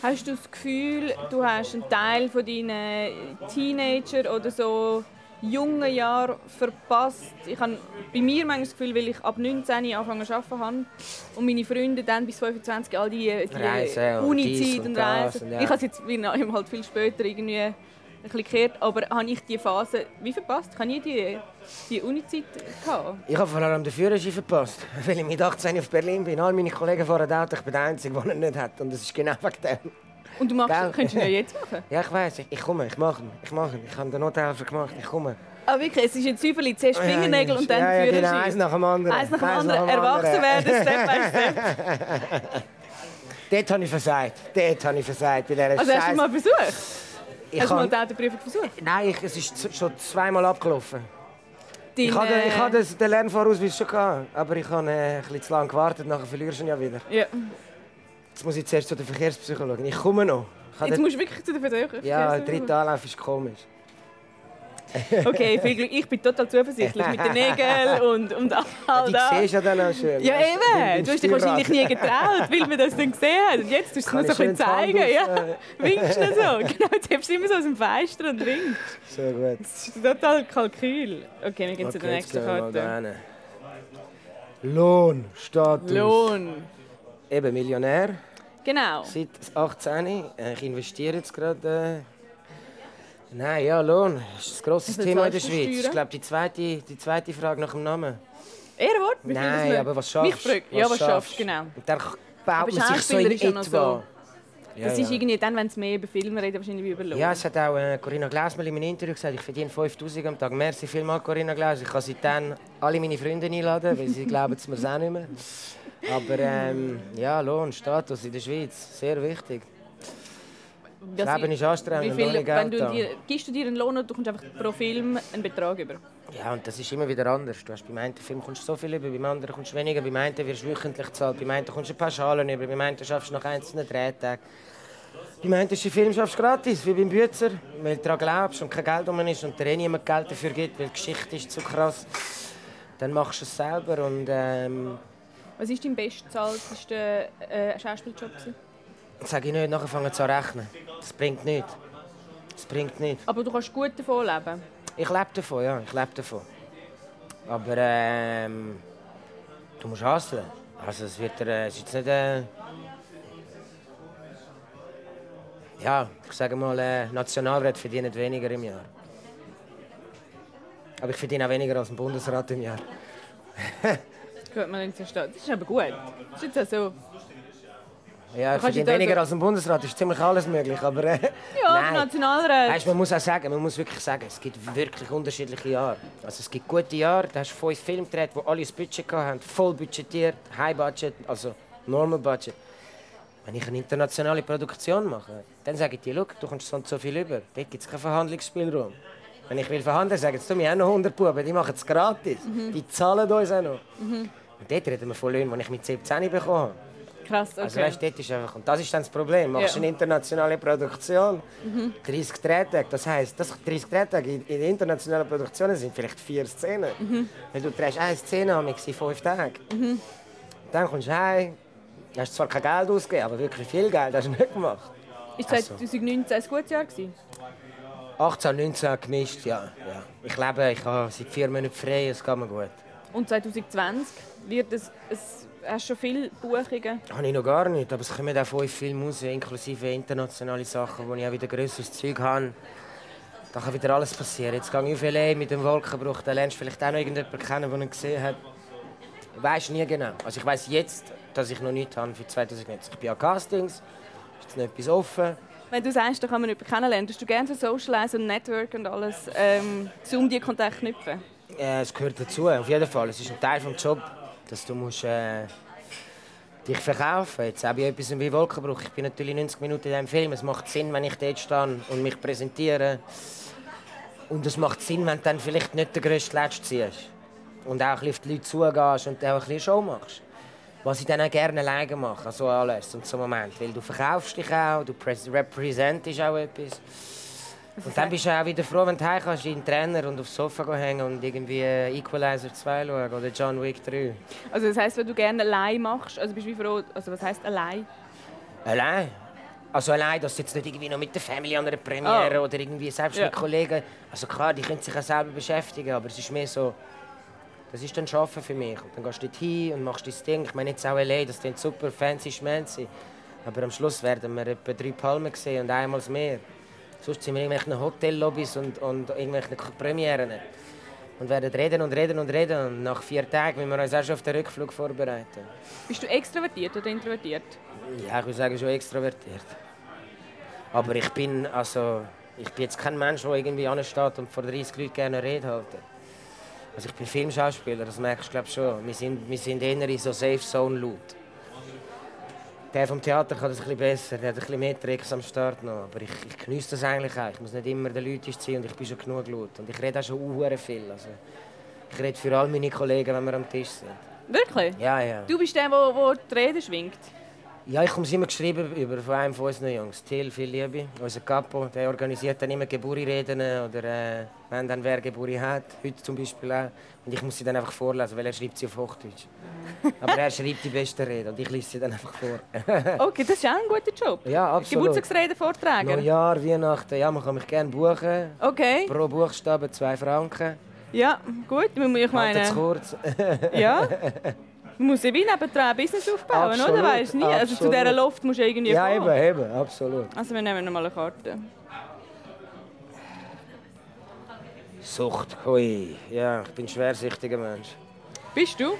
Hast du das Gefühl, du hast einen Teil von deinen Teenager oder so jungen Jahren verpasst? Ich habe bei mir manchmal das Gefühl, weil ich ab 19 angefangen zu arbeiten habe und meine Freunde dann bis 25 all die, die Uni-Zeit und Reisen. Ja. Ich habe jetzt halt viel später irgendwie ein bisschen gekehrt, aber habe ich die Phase wie verpasst? Habe ich die, die Uni-Zeit gehabt? Ich habe vor allem den Führerschein verpasst, weil ich mit 18 auf Berlin bin. All meine Kollegen fahren Auto, ich bin der Einzige, der ihn nicht hat. Und das ist genau wegen dem. Und du machst, könntest du ihn jetzt machen? Ja, ich weiß. Ich, ich komme, ich mache. Ich mache. Ich habe den Nothelfer gemacht, ich komme. Ah, wirklich? Es ist ein Züferli, zuerst Fingernägel und dann ja, ja, Führerschein? Genau, eins nach dem anderen. Eins nach dem anderen. Erwachsen werden, Step by Step. Dort habe ich versagt. Dort habe ich versagt. Also hast du mal versucht? Ich Hast du mal die Autoprüfung versucht? Nein, es ist schon zweimal abgelaufen. Deine... Ich hatte, ich hatte den Lernvorausweis schon gehabt, aber ich habe äh, ein bisschen zu lange gewartet, nachher verlierst du ihn ja wieder. Ja. Jetzt muss ich zuerst zu der Verkehrspsychologin. Ich komme noch. Ich Jetzt musst du wirklich zu der Verkehrspsychologin? Ja, der dritte Anlauf ist komisch. Okay, viel Glück. Ich bin total zuversichtlich mit den Nägeln und, und all das. Die siehst ja dann auch schön. Ja, eben. Du hast dich wahrscheinlich nie getraut, weil man das dann gesehen hat. Und jetzt tust du es nur so ein zeigen. Ja. Winkst du so. Genau, jetzt hebst du immer so aus dem Fenster und winkst. So gut. Das ist total Kalkül. Okay, wir gehen okay, zu der nächsten Karte. Lohnstatus. Lohn. Eben Millionär. Genau. Seit 18. Äh, ich investiere jetzt gerade... Äh, Nein, ja, Lohn das ist ein grosses Thema in der Schweiz. Ich glaube, die zweite, die zweite Frage nach dem Namen. Ehrenwort? Nein, aber was schaffst du? Ja, was schaffst du, genau. Und dann baut man sich so in etwa. So. Ja, das ist irgendwie dann, wenn es mehr über Filme reden, wahrscheinlich wie über Lohn. Ja, es hat auch äh, Corinna Glaus mal in meinem Interview gesagt, ich verdiene 5000 am Tag. Merci vielmals, Corinna Glaus. Ich kann seitdem alle meine Freunde einladen, weil sie glauben es mir auch nicht mehr. Aber ähm, ja, Lohn, Status in der Schweiz, sehr wichtig. Das Leben ist anstrengend wie viel, wenn du dir, Gibst du dir einen Lohn und du kommst einfach pro Film einen Betrag über? Ja, und das ist immer wieder anders. Du hast, beim einen Film kommst du so viel über, beim anderen kommst du weniger, beim einen wirst du wöchentlich gezahlt, beim einen kommst du ein paar Schalen über, beim einen schaffst du nach einzelnen Drehtagen. Beim einen Film schaffst du gratis, wie beim Bützer, weil du daran glaubst und kein Geld um ist und dir eh niemand Geld dafür gibt, weil die Geschichte ist zu krass. Dann machst du es selber und... Ähm, Was war dein bestzahltester äh, Schauspieljob? Sage ich nicht, nachher fangen zu rechnen. Das bringt nichts. Das bringt nichts. Aber du kannst gut davon leben? Ich lebe davon, ja. Ich lebe davon. Aber ähm, du musst hustlen. Also es wird äh, es ist jetzt nicht... Äh, ja, ich sage mal, äh, Nationalrat verdient weniger im Jahr. Aber ich verdiene auch weniger als ein Bundesrat im Jahr. gut, man Das ist aber gut. Das ist jetzt also Ja, verdiene jetzt weniger als im Bundesrat, ist ziemlich alles möglich, aber... Äh, Ja, nein. Nationalrat. Weißt, man muss auch sagen, man muss wirklich sagen, es gibt wirklich unterschiedliche Jahre. Also es gibt gute Jahre, da hast du fünf Filme gedreht, die alle das Budget hatten, voll budgetiert, High Budget, also Normal Budget. Wenn ich eine internationale Produktion mache, dann sage ich dir, «Schau, du kommst so und so viel über. Dort gibt es keinen Verhandlungsspielraum. Wenn ich will verhandeln, sagen sie, mir auch noch 100 Buben, die machen es gratis. Die zahlen uns auch noch. Und dort reden wir von Löhnen, die ich mit 17 bekommen habe. Krass, okay. Also weißt, dort ist einfach, und das ist dann das Problem. Machst Ja. eine internationale Produktion, 30 Drehtage, das heisst, das 30 Drehtage in, in internationalen Produktionen sind vielleicht vier Szenen. Weil du drehst eine Szene am in fünf Tage. Dann kommst du heim, hast zwar kein Geld ausgegeben, aber wirklich viel Geld hast du nicht gemacht. ist also. 2019 ein gutes Jahr gewesen? 18, 19 gemischt, ja. ja. Ich lebe, ich habe seit vier Monaten frei, es geht mir gut. Und 2020 wird es, es hast schon viele Buchungen. Habe ich noch gar nicht, aber es kommen auch fünf Filme raus, inklusive internationale Sachen, wo ich auch wieder grösseres Zeug habe. Da kann wieder alles passieren. Jetzt gehe ich auf L.A. mit dem Wolkenbruch, da lernst du vielleicht auch noch irgendjemanden kennen, der ihn gesehen hat. Ich weiß nie genau. Also ich weiß jetzt, dass ich noch nichts habe für 2019. Ich bin an Castings, ist jetzt noch etwas offen. Wenn du sagst, da kann man jemanden kennenlernen, tust du gerne so Socialize und Network und alles, ähm, um die Kontakte knüpfen? Äh, es gehört dazu, auf jeden Fall. Es ist ein Teil des Jobs, dass du musst, äh, dich verkaufen Jetzt auch bei etwas wie Wolkenbruch. Ich bin natürlich 90 Minuten in diesem Film. Es macht Sinn, wenn ich dort stehe und mich präsentiere. Und es macht Sinn, wenn du dann vielleicht nicht den grössten Letzt ziehst. Und auch ein bisschen auf die Leute zugehst und auch ein bisschen Show machst. Was ich dann auch gerne alleine mache, so alles und so Moment. Weil du verkaufst dich auch, du representest auch etwas. Und dann bist du auch wieder froh, wenn du heim kannst, in den Trainer und aufs Sofa hängen und irgendwie Equalizer 2 schauen oder John Wick 3. Also das heisst, wenn du gerne allein machst, also bist du wie froh, also was heisst allein? Allein? Also allein, dass du jetzt nicht irgendwie noch mit der Family an einer Premiere Oh. oder irgendwie selbst Ja. mit Kollegen... Also klar, die können sich auch selber beschäftigen, aber es ist mehr so... Das ist dann Arbeiten für mich. Und dann gehst du dort hin und machst dein Ding. Ich meine jetzt auch L.A., das klingt super fancy schmancy. Aber am Schluss werden wir etwa drei Palmen sehen und einmal mehr. Sonst sind wir in irgendwelchen Hotellobbys und, und irgendwelchen Premieren. Und werden reden und reden und reden. Und nach vier Tagen müssen wir uns auch schon auf den Rückflug vorbereiten. Bist du extrovertiert oder introvertiert? Ja, ich würde sagen, schon extrovertiert. Aber ich bin, also, ich bin jetzt kein Mensch, der irgendwie ansteht und vor 30 Leuten gerne eine Rede halten. Also ich bin Filmschauspieler, das merkst du glaub ich, schon. Wir sind, wir sind eher in so Safe Zone laut. Der vom Theater kann das ein bisschen besser, der hat ein bisschen mehr Tricks am Start noch. Aber ich, ich genieße das eigentlich auch. Ich muss nicht immer den Leuten ziehen und ich bin schon genug laut. Und ich rede auch schon sehr viel. Also, ich rede für all meine Kollegen, wenn wir am Tisch sind. Wirklich? Ja, ja. Du bist der, der, der die Rede schwingt. Ja, ich komme immer geschrieben über von einem von unseren Jungs. Till, viel Liebe. Unser Capo, der organisiert dann immer Geburtsreden oder äh, wenn dann wer Geburi hat, heute zum Beispiel auch. Und ich muss sie dann einfach vorlesen, weil er schreibt sie auf Hochdeutsch. Aber er schreibt die besten Reden und ich lese sie dann einfach vor. Okay, das ist auch ein guter Job. ja, absolut. Geburtstagsrede vortragen. Neujahr, Weihnachten, ja, man kann mich gerne buchen. Okay, Pro Buchstabe zwei Franken. ja, gut. Ich meine, es kurz. ja. Man muss ja wie nebendran ein Business aufbauen, Absolut, oder? Weißt du nie. Also zu dieser Loft musst du irgendwie ja, kommen. eben, eben, absolut. Also wir nehmen noch mal eine Karte. Sucht, hui. Ja, ich bin ein schwersichtiger Mensch. Bist du?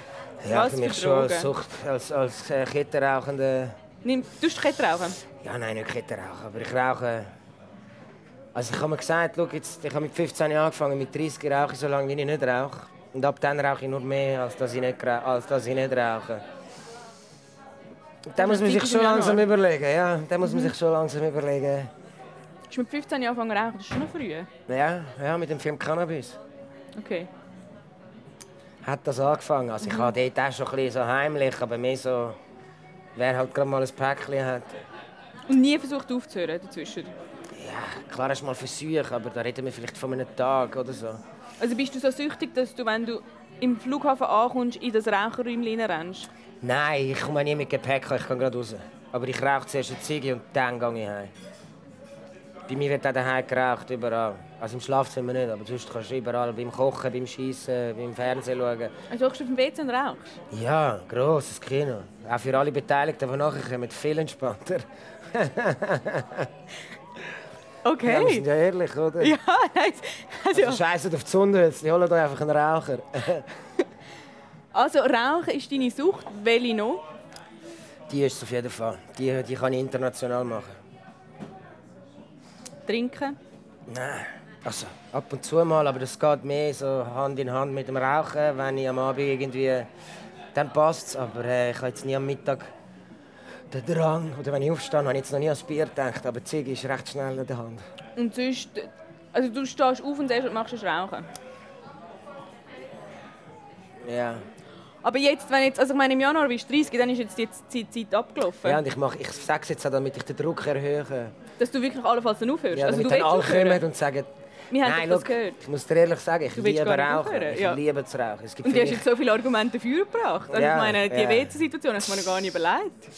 Ja, Was für mich schon als? Sucht, als, als äh, Kettenrauchender. Nimm, tust du Kette rauchen? Ja, nein, nicht Kettenrauchen, aber ich rauche. Also ich habe mir gesagt, schau, jetzt, ich habe mit 15 Jahren angefangen, mit 30 rauche ich so lange, wie ich nicht rauche. Und ab dann rauche ich nur mehr, als dass ich nicht, als dass ich nicht rauche. Da muss man sich schon langsam überlegen, ja. Da muss man sich schon langsam überlegen. Hast mit 15 Jahren angefangen rauchen? Das ist schon noch früh. Ja, ja, mit dem Film Cannabis Okay. hat das angefangen. Also ich habe dort auch schon ein bisschen so heimlich, aber mehr so, wer halt gerade mal ein Päckchen hat. Und nie versucht aufzuhören dazwischen? Ja, klar hast du mal Versuche, aber da reden wir vielleicht von einem Tag oder so. Also bist du so süchtig, dass du, wenn du im Flughafen ankommst, in das Raucherräumchen rennst? Nein, ich komme nie mit Gepäck, ich kann gerade raus. Aber ich rauche zuerst eine Ziege und dann gehe ich heim. Bei mir wird auch daheim geraucht, überall. Also im Schlafzimmer nicht, aber sonst kannst du überall, beim Kochen, beim Schießen, beim Fernsehen schauen. Also hockst du auf dem WC und rauchst? Ja, grosses Kino. Auch für alle Beteiligten, die nachher kommen, viel entspannter. Okay. Ja, wir sind ja ehrlich, oder? Ja, nein. Also, Also scheiße auf die Sonnenhölzchen, holt euch einfach einen Raucher. also Rauchen ist deine Sucht. Welche noch? Die ist es auf jeden Fall. Die, die kann ich international machen. Trinken? Nein. Also, ab und zu mal, aber das geht mehr so Hand in Hand mit dem Rauchen, wenn ich am Abend irgendwie... Dann passt es, aber äh, ich habe jetzt nie am Mittag den Drang, oder wenn ich aufstehe, habe ich jetzt noch nie ans Bier gedacht, aber die Ziege ist recht schnell in der Hand. Und sonst... Also du stehst auf und machst du Rauchen? Ja. Aber jetzt, wenn jetzt, also ich meine, im Januar bist du 30, dann ist jetzt die Zeit, Zeit abgelaufen. Ja, und ich, mach, ich sage es jetzt auch, damit ich den Druck erhöhe. Dass du wirklich allenfalls dann aufhörst? Ja, also damit du dann alle kommen und sagen, Wir haben nein, das gehört. ich muss dir ehrlich sagen, ich liebe Rauchen. Ich ja. liebe zu rauchen. Und du hast jetzt so viele Argumente dafür gebracht. Also Ja, ich meine, die ja. WC-Situation hast du mir noch gar nicht überlegt.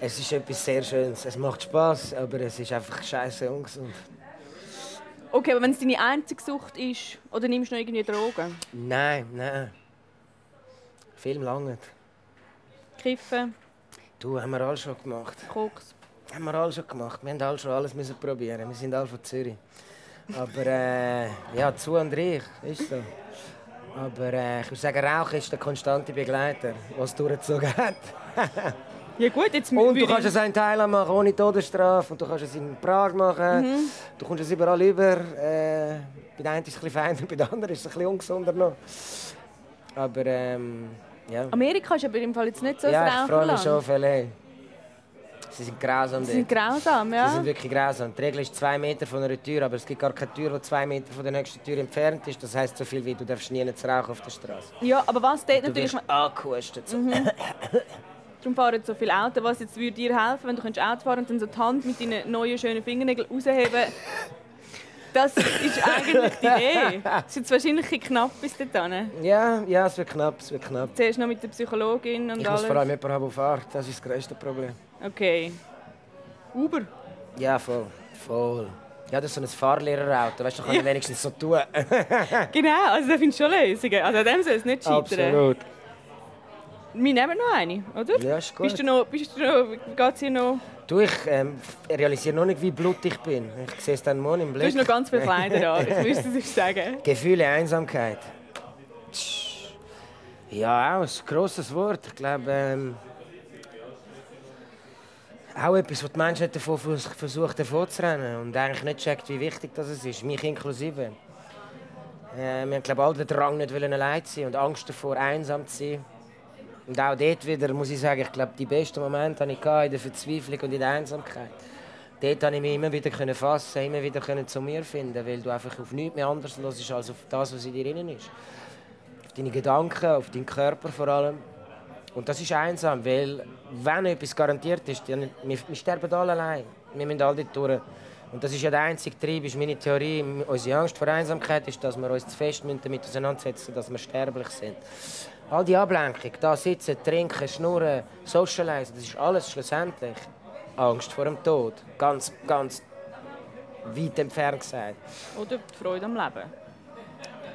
Es ist etwas sehr Schönes. Es macht Spaß, aber es ist einfach scheiße ungesund. Okay, aber wenn es deine einzige Sucht ist, oder nimmst du noch irgendwie Drogen? Nein, nein. Film lange. Kiffen, Du, haben wir alle schon gemacht. Koks. Haben wir alle schon gemacht. Wir haben alle schon alles müssen probieren. Wir sind alle von Zürich. Aber äh, ja, zu und reich, ist so. Aber äh, ich würde sagen, Rauchen ist der konstante Begleiter, was durchgezogen hat. Ja gut, jetzt Und du kannst es in Thailand machen, ohne Todesstrafe. Und du kannst es in Prag machen. Mhm. Du kommst es überall über. Äh, bei der einen ist es ein bisschen feiner, bei der anderen ist es ein bisschen ungesunder noch. Aber ähm, ja. Amerika ist aber im Fall jetzt nicht so ja, ich freue mich schon auf LA. Sie sind grausam Sie sind grausam, Sie ja. sind wirklich grausam. Die Regel ist zwei Meter von einer Tür, aber es gibt gar keine Tür, die zwei Meter von der nächsten Tür entfernt ist. Das heisst so viel wie, du darfst nie rauchen auf der Straße. Ja, aber was dort Du natürlich... wirst angehustet. So. Darum fahren so viele Autos. Was jetzt würde dir helfen, wenn du könntest Auto fahren und dann so die Hand mit deinen neuen, schönen Fingernägeln rausheben Das ist eigentlich die Idee. Es ist jetzt wahrscheinlich ein knapp bis dorthin. Ja, ja, es wird knapp, es wird knapp. Zuerst noch mit der Psychologin und Ich muss alles. vor allem jemanden haben, der fährt. Das ist das grösste Problem. Okay. Uber? Ja, voll. Voll. Ja, das ist so ein Fahrlehrerauto. Weißt du, kann ich wenigstens so tun. Genau, also da findest du schon Lösungen. Also an dem soll es nicht scheitern. Absolut. Wir nehmen noch eine, oder? Ja, ist gut. Bist du noch, bist du noch, geht's hier noch? Du, ich ähm, realisiere noch nicht, wie blutig ich bin. Ich sehe es dann morgen im Du Blick. hast noch ganz viele Kleider an, ich müsste es sagen. Gefühle Einsamkeit. Ja, auch ein grosses Wort. Ich glaube, ähm, auch etwas, was die Menschheit davon vers- versucht davonzurennen und eigentlich nicht checkt, wie wichtig das ist, mich inklusive. Äh, wir haben glaube alle den Drang, nicht allein zu sein und Angst davor, einsam zu sein. Und auch dort wieder muss ich sagen, ich glaube, die besten Momente hatte ich in der Verzweiflung und in der Einsamkeit. Dort konnte ich mich immer wieder fassen, immer wieder zu mir finden, weil du einfach auf nichts mehr anderes hörst als auf das, was in dir drin ist. Auf deine Gedanken, auf deinen Körper vor allem. Und das ist einsam, weil wenn etwas garantiert ist, dann, wir, wir sterben alle allein. Wir müssen alle durch. Und das ist ja der einzige Trieb, ist meine Theorie. Unsere Angst vor Einsamkeit ist, dass wir uns zu fest damit auseinandersetzen dass wir sterblich sind. All die Ablenkung, da sitzen, trinken, schnurren, socialisen, das ist alles schlussendlich Angst vor dem Tod. Ganz, ganz weit entfernt gesagt. Oder die Freude am Leben.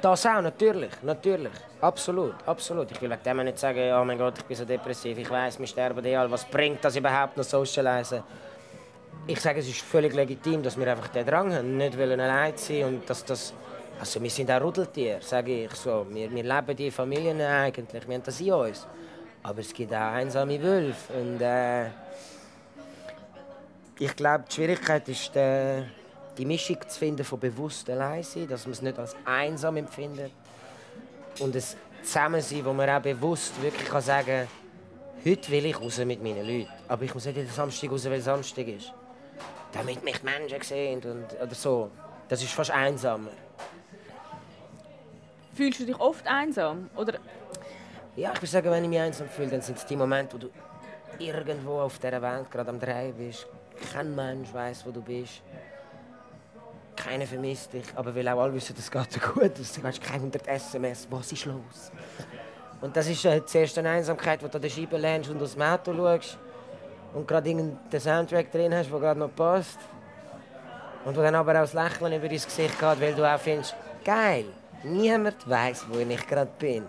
Das auch, natürlich, natürlich. Absolut, absolut. Ich will wegen dem nicht sagen, oh mein Gott, ich bin so depressiv, ich weiß, wir sterben eh alle. Was bringt das überhaupt noch socialisen? Ich sage, es ist völlig legitim, dass wir einfach den Drang haben, nicht wollen allein sein und dass das... Also wir sind auch Rudeltiere, sage ich so. Wir, wir leben die Familien eigentlich, wir haben das in uns. Aber es gibt auch einsame Wölfe und äh, ich glaube, die Schwierigkeit ist, äh, die Mischung zu finden von bewusst allein dass man es nicht als einsam empfindet. Und es Zusammensein, wo man auch bewusst wirklich kann sagen heute will ich raus mit meinen Leuten. Aber ich muss nicht jeden Samstag raus, weil Samstag ist. Damit mich die Menschen sehen und, oder so. Das ist fast einsamer. Fühlst du dich oft einsam? Oder Ja, ich würde sagen, wenn ich mich einsam fühle, dann sind es die Momente, wo du irgendwo auf dieser Welt gerade am Drehen bist. Kein Mensch weiß, wo du bist. Keiner vermisst dich, aber weil auch alle wissen, es geht dir gut. Du hast keine 100 SMS. Was ist los? Und das ist äh, zuerst eine Einsamkeit, wo du an der Scheibe lernst und aus dem Auto schaust und gerade irgendeinen Soundtrack drin hast, der gerade noch passt. Und wo dann aber auch das Lächeln über dein Gesicht geht, weil du auch findest, geil, niemand weiß, wo ich gerade bin,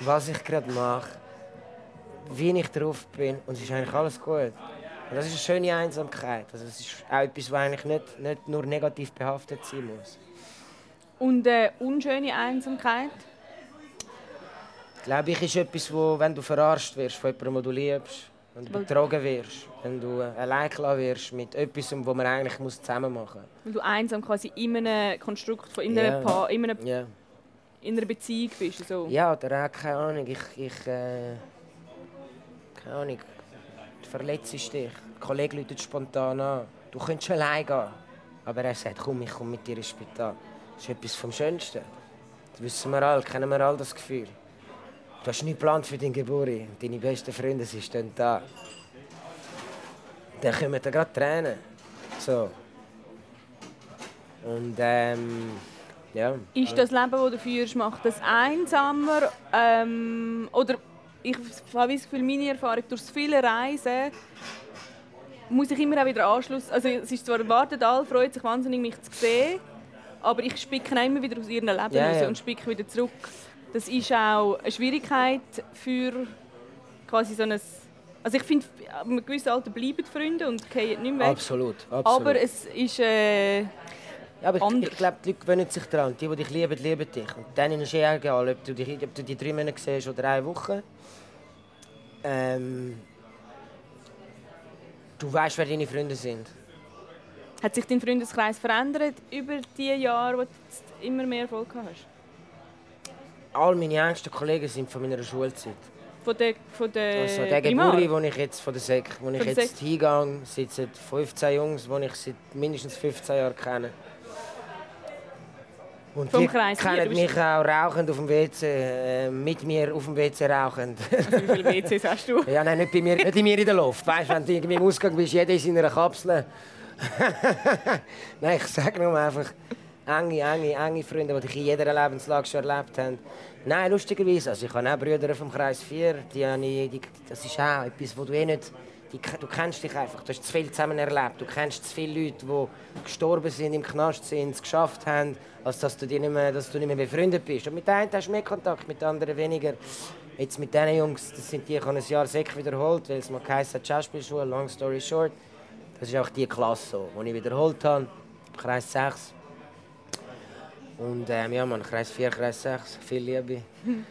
was ich gerade mache, wie ich drauf bin und es ist eigentlich alles gut. Und das ist eine schöne Einsamkeit. Also es ist auch etwas, was eigentlich nicht, nicht nur negativ behaftet sein muss. und äh, unschöne Einsamkeit? Glaube ich, ist etwas, wo, wenn du verarscht wirst von jemandem, den du liebst, Wenn du betrogen wirst, wenn du allein gelassen wirst mit etwas, was man eigentlich muss zusammen machen muss. Weil du einsam quasi in einem Konstrukt, von in, einer, Ja. in, einem, Ja. in einer Beziehung bist. So. Ja, oder auch, keine Ahnung, ich, ich äh, keine Ahnung, du verletzt dich. Der Kollege ruft spontan an, du könntest allein gehen. Aber er sagt, komm, ich komme mit dir ins Spital. Das ist etwas vom Schönsten. Das wissen wir alle, kennen wir alle das Gefühl. Du hast nichts geplant für deine Geburt. Deine besten Freunde sie stehen da. Dann kommen da gerade Tränen. So. Und ähm, ja. Ist das Leben, das du führst, macht das einsamer? Ähm, oder ich habe das Gefühl, meine Erfahrung durch viele Reisen muss ich immer auch wieder Anschluss. Also es ist zwar erwartet, alle freuen sich wahnsinnig, mich zu sehen, aber ich spicke immer wieder aus ihrem Leben raus ja. und spicke wieder zurück. Das ist auch eine Schwierigkeit für quasi so ein... Also ich finde, ab einem gewissen Alter bleiben die Freunde und gehen nicht mehr weg. Absolut, absolut. Aber es ist... Äh, Ja, aber ich, anders. ich glaube, die Leute gewöhnen sich daran. Die, die dich lieben, lieben dich. Und dann ist es eh egal, ob du, dich, ob du die drei Monate siehst oder eine Woche. Ähm, du weißt, wer deine Freunde sind. Hat sich dein Freundeskreis verändert über die Jahre, wo du immer mehr Erfolg hast? All meine engsten Kollegen sind von meiner Schulzeit. Von der, von der Also der? Geburi, wo ich jetzt von der Sek, wo ich jetzt hingehe, sitzen 15 Jungs, die ich seit mindestens 15 Jahren kenne. Und Vom die Kreis kennen mich auch rauchend auf dem WC, äh, mit mir auf dem WC rauchend. Also wie viele WCs hast du? Ja, nein, nicht bei mir, nicht bei mir in der Luft. Weißt, wenn du irgendwie im Ausgang bist, jeder in seiner Kapsel. nein, ich sage nur einfach, enge, enge, enge Freunde, die dich in jeder Lebenslage schon erlebt haben. Nein, lustigerweise, also ich habe auch Brüder vom Kreis 4, die, habe die, das ist auch etwas, wo du eh nicht... Die, du kennst dich einfach, du hast zu viel zusammen erlebt. Du kennst zu viele Leute, die gestorben sind, im Knast sind, es geschafft haben, als dass du, nicht mehr, dass du nicht mehr befreundet bist. Und mit einem hast du mehr Kontakt, mit anderen weniger. Jetzt mit diesen Jungs, das sind die, ich habe ein Jahr Sek wiederholt, weil es mal geheißen hat, Schauspielschule, long story short. Das ist auch die Klasse, die ich wiederholt habe, Kreis 6. Und ähm, ja, man, Kreis 4, Kreis 6, viel Liebe.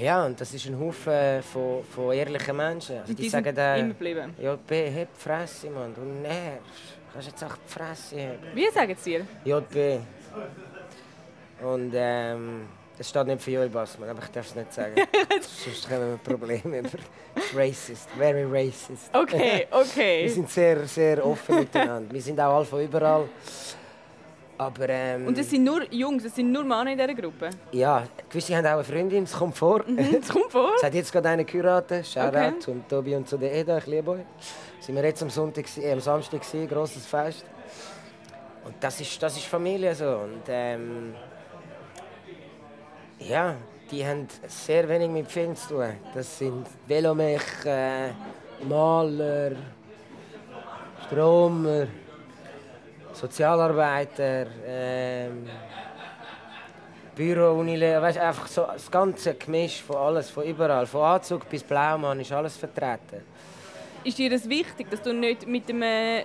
Ja, und das ist ein Haufen von, von ehrlichen Menschen. Also die, die sagen dann, immer geblieben. JB, heb die Fresse, Mann, du nervst. Kannst jetzt auch die Fresse haben. Wie sagen sie dir? JB. Und ähm, das steht nicht für Joel Bassmann, aber ich darf es nicht sagen. Sonst haben wir Probleme. Racist, very racist. Okay, Wir okay. sind sehr, sehr offen miteinander. Wir sind auch alle von überall. Aber ähm, Und es sind nur Jungs, es sind nur Männer in dieser Gruppe. ja, gewisse haben auch eine Freundin, es kommt vor. Das kommt vor. Es hat jetzt gerade eine geheiratet. Shoutout Okay. zum Tobi und zu der Eda, ich liebe euch. Sind wir jetzt am, Sonntag, äh, am Samstag gewesen, grosses Fest. Und das ist, das ist Familie so. Und ähm, ja, die haben sehr wenig mit Film zu tun. Das sind Velomech, äh, Maler, Stromer, Sozialarbeiter, ähm, Büro, Unilehrer, weißt, einfach so das ganze Gemisch von alles, von überall, von Anzug bis Blaumann ist alles vertreten. Ist dir das wichtig, dass du nicht mit dem... Äh,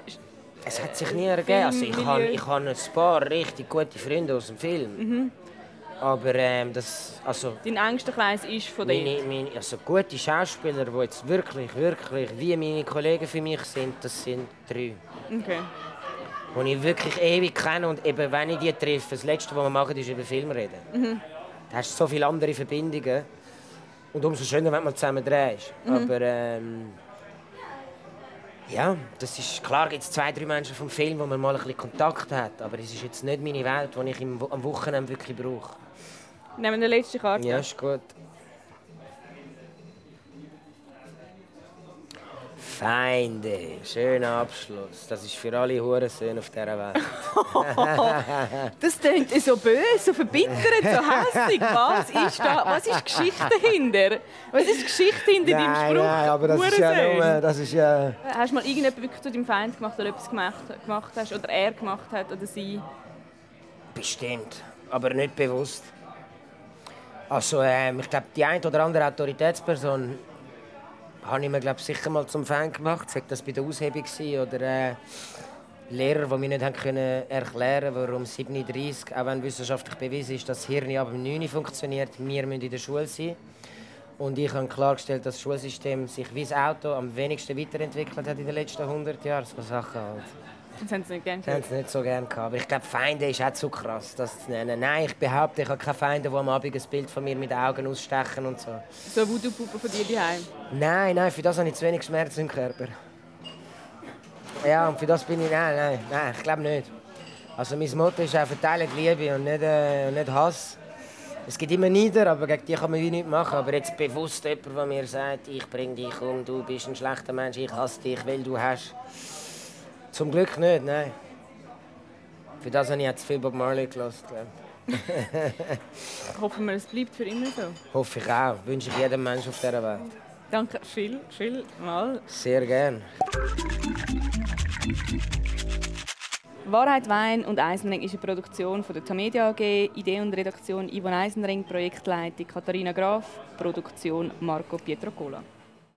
Es hat sich nie ergeben. Also ich habe ich habe ein paar richtig gute Freunde aus dem Film. Aber ähm, das, also dein engster Kreis ist von dir? meine, meine, also gute Schauspieler, die jetzt wirklich, wirklich wie meine Kollegen für mich sind, das sind drei. Okay. Die ich wirklich ewig kenne und eben, wenn ich die treffe, das Letzte, was wir machen, ist über Film reden. Da hast du so viele andere Verbindungen. Und umso schöner, wenn man zusammen drehst. Aber ähm, ja, das ist klar, gibt es zwei, drei Menschen vom Film, wo man mal ein bisschen Kontakt hat. Aber es ist jetzt nicht meine Welt, die ich am Wochenende wirklich brauche. Nehmen wir die letzte Karte. Ja, ist gut. Feinde, schöner Abschluss. Das ist für alle Hurensöhne auf dieser Welt. Das klingt so böse, so verbittert, so hässlich. Was ist da? Was ist Geschichte dahinter? Was ist Geschichte hinter deinem nein, Spruch? nein, aber das ist ja nur, das ist ja... Hast du mal irgendjemand wirklich zu deinem Feind gemacht oder etwas gemacht, gemacht hast oder er gemacht hat oder sie? Bestimmt, aber nicht bewusst. Also, ähm, ich glaube, die eine oder andere Autoritätsperson habe ich mir glaub, sicher mal zum Fan gemacht. Sei das bei der Aushebung gewesen oder äh, Lehrer, die mir nicht haben können erklären warum 37, auch wenn wissenschaftlich bewiesen ist, dass das Hirn ab dem 9 Uhr funktioniert, wir müssen in der Schule sein. Und ich habe klargestellt, dass das Schulsystem sich wie das Auto am wenigsten weiterentwickelt hat in den letzten 100 Jahren. So Sachen halt. Das haben sie nicht haben sie nicht so gerne gehabt. Aber ich glaube, Feinde ist auch zu krass, das zu nennen. Nein, ich behaupte, ich habe keine Feinde, die am Abend ein Bild von mir mit den Augen ausstechen und so. So Voodoo-Puppe von dir daheim. Nein, nein, für das habe ich zu wenig Schmerz im Körper. Ja, und für das bin ich... Nein, nein, nein, ich glaube nicht. Also mein Motto ist auch verteilen Liebe und nicht, äh, und nicht Hass. Es gibt immer Nieder, aber gegen die kann man wie nichts machen. Aber jetzt bewusst jemand, der mir sagt, ich bringe dich um, du bist ein schlechter Mensch, ich hasse dich, weil du hast. Zum Glück nicht, nein. Für das habe ich jetzt viel Bob Marley gelassen, Hoffen wir, es bleibt für immer so. Hoffe ich auch. Wünsche ich jedem Menschen auf dieser Welt. Danke viel, viel mal. Sehr gern. Wahrheit, Wein und Eisenring ist eine Produktion von der Tamedia AG, Idee und Redaktion Yvonne Eisenring, Projektleitung Katharina Graf, Produktion Marco Pietrocola.